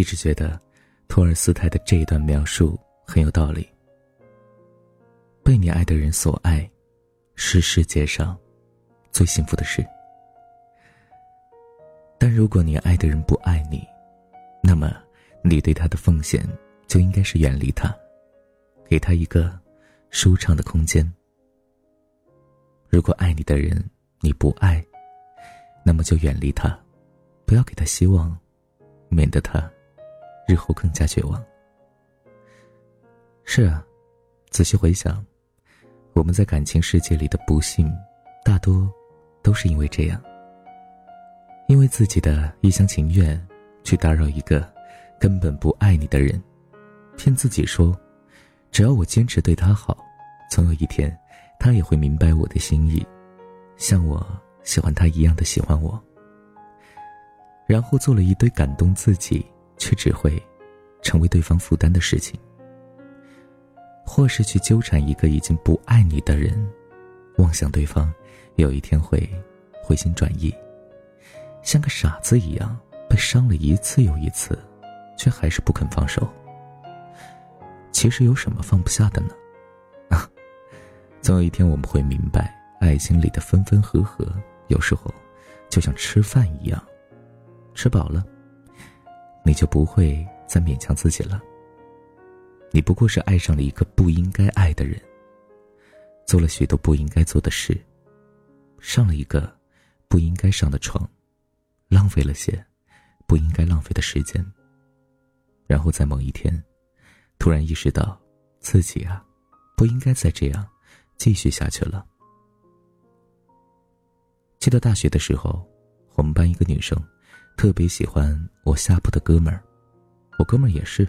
一直觉得托尔斯泰的这一段描述很有道理。被你爱的人所爱，是世界上最幸福的事。但如果你爱的人不爱你，那么你对他的奉献就应该是远离他，给他一个舒畅的空间。如果爱你的人你不爱，那么就远离他，不要给他希望，免得他日后更加绝望。是啊，仔细回想，我们在感情世界里的不幸，大多都是因为这样，因为自己的一厢情愿，去打扰一个根本不爱你的人，骗自己说，只要我坚持对他好，总有一天，他也会明白我的心意，像我。喜欢他一样的喜欢我，然后做了一堆感动自己却只会成为对方负担的事情，或是去纠缠一个已经不爱你的人，妄想对方有一天会回心转意，像个傻子一样被伤了一次又一次，却还是不肯放手。其实有什么放不下的呢？啊，总有一天我们会明白，爱情里的分分合合。有时候，就像吃饭一样，吃饱了，你就不会再勉强自己了。你不过是爱上了一个不应该爱的人，做了许多不应该做的事，上了一个不应该上的床，浪费了些不应该浪费的时间。然后在某一天，突然意识到自己啊，不应该再这样继续下去了。记得大学的时候，我们班一个女生特别喜欢我下铺的哥们儿，我哥们儿也是。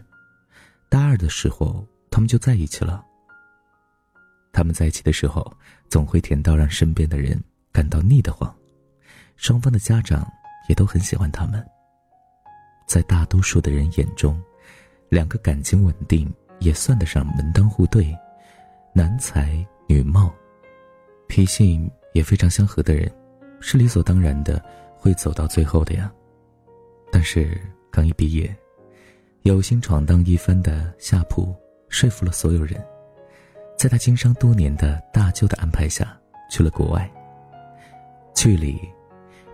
大二的时候，他们就在一起了。他们在一起的时候，总会甜到让身边的人感到腻得慌，双方的家长也都很喜欢他们。在大多数的人眼中，两个感情稳定，也算得上门当户对，男才女貌，脾性也非常相合的人。是理所当然的，会走到最后的呀。但是刚一毕业，有心闯荡一番的夏普说服了所有人，在他经商多年的大舅的安排下，去了国外。距离，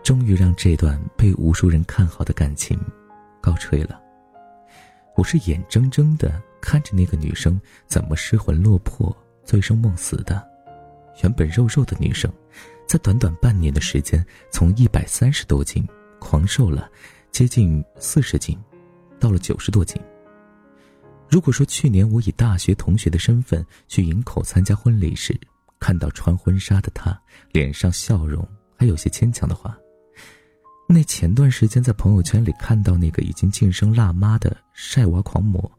终于让这段被无数人看好的感情告吹了。我是眼睁睁的看着那个女生怎么失魂落魄、醉生梦死的，原本肉肉的女生。在短短半年的时间，从一百三十多斤狂瘦了接近四十斤，到了九十多斤。如果说去年我以大学同学的身份去营口参加婚礼时，看到穿婚纱的她脸上笑容还有些牵强的话，那前段时间在朋友圈里看到那个已经晋升辣妈的晒娃狂魔，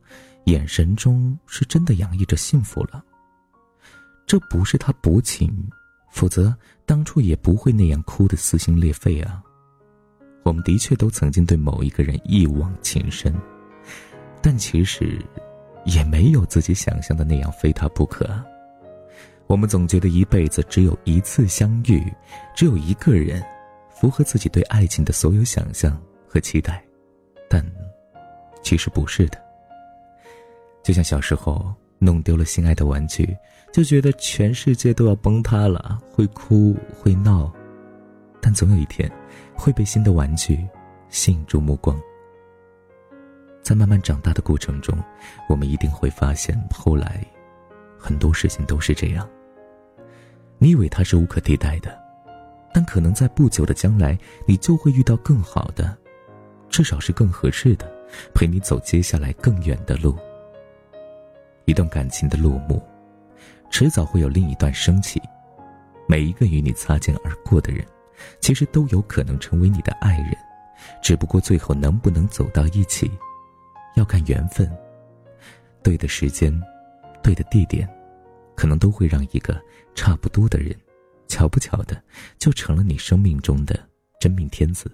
眼神中是真的洋溢着幸福了。这不是他薄情。否则，当初也不会那样哭得撕心裂肺啊！我们的确都曾经对某一个人一往情深，但其实，也没有自己想象的那样非他不可。我们总觉得一辈子只有一次相遇，只有一个人，符合自己对爱情的所有想象和期待，但，其实不是的。就像小时候。弄丢了心爱的玩具，就觉得全世界都要崩塌了，会哭会闹，但总有一天，会被新的玩具吸引住目光。在慢慢长大的过程中，我们一定会发现，后来很多事情都是这样。你以为它是无可替代的，但可能在不久的将来，你就会遇到更好的，至少是更合适的，陪你走接下来更远的路。一段感情的落幕，迟早会有另一段升起。每一个与你擦肩而过的人，其实都有可能成为你的爱人，只不过最后能不能走到一起，要看缘分。对的时间，对的地点，可能都会让一个差不多的人，巧不巧的就成了你生命中的真命天子。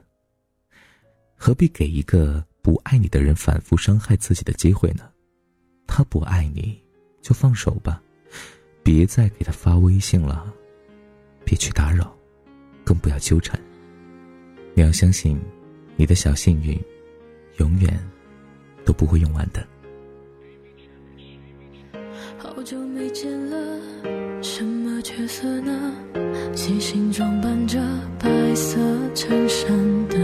何必给一个不爱你的人反复伤害自己的机会呢？他不爱你，就放手吧，别再给他发微信了，别去打扰，不要纠缠。你要相信，你的小幸运，永远都不会用完的。好久没见了，什么角色呢？细心装扮着白色衬衫的，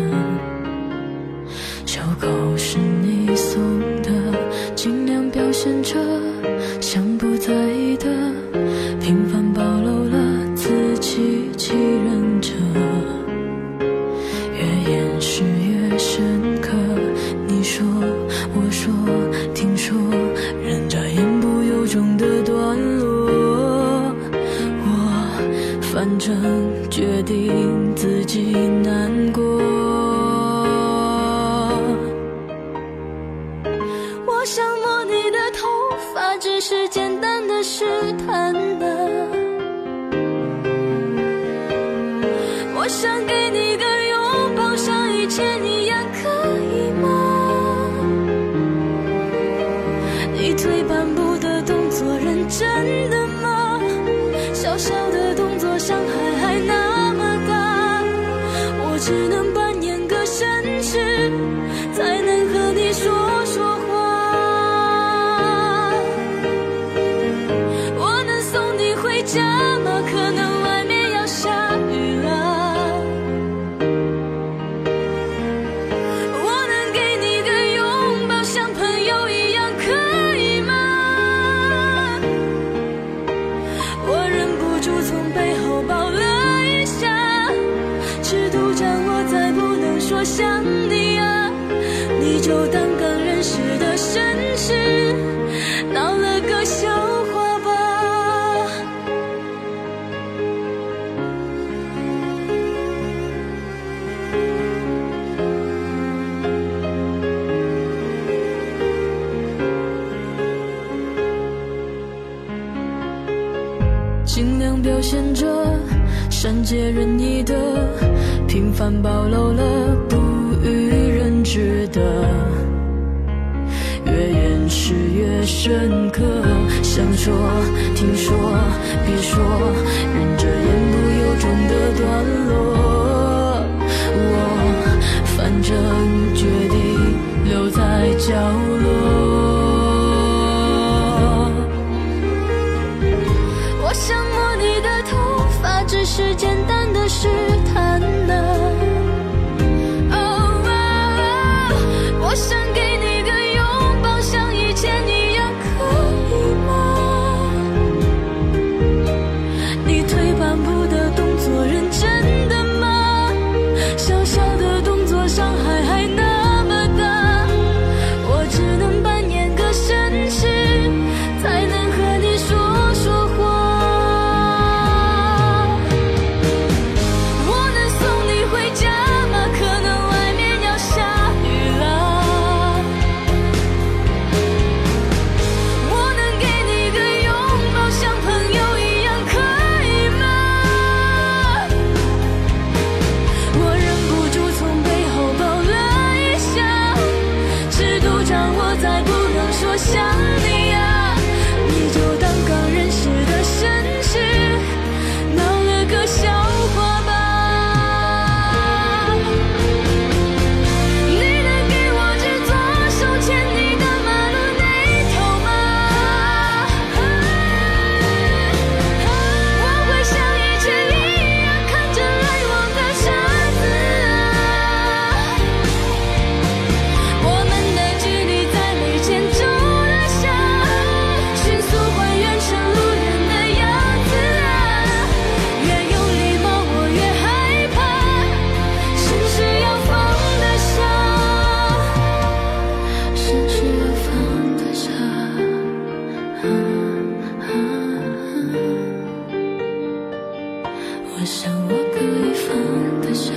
只能扮演个绅士，才能皆人意的平凡暴露了不与人知的，越掩饰越深刻。想说，听说，别说，忍着言不由衷的段落，我反正决定留在角落。可以放得下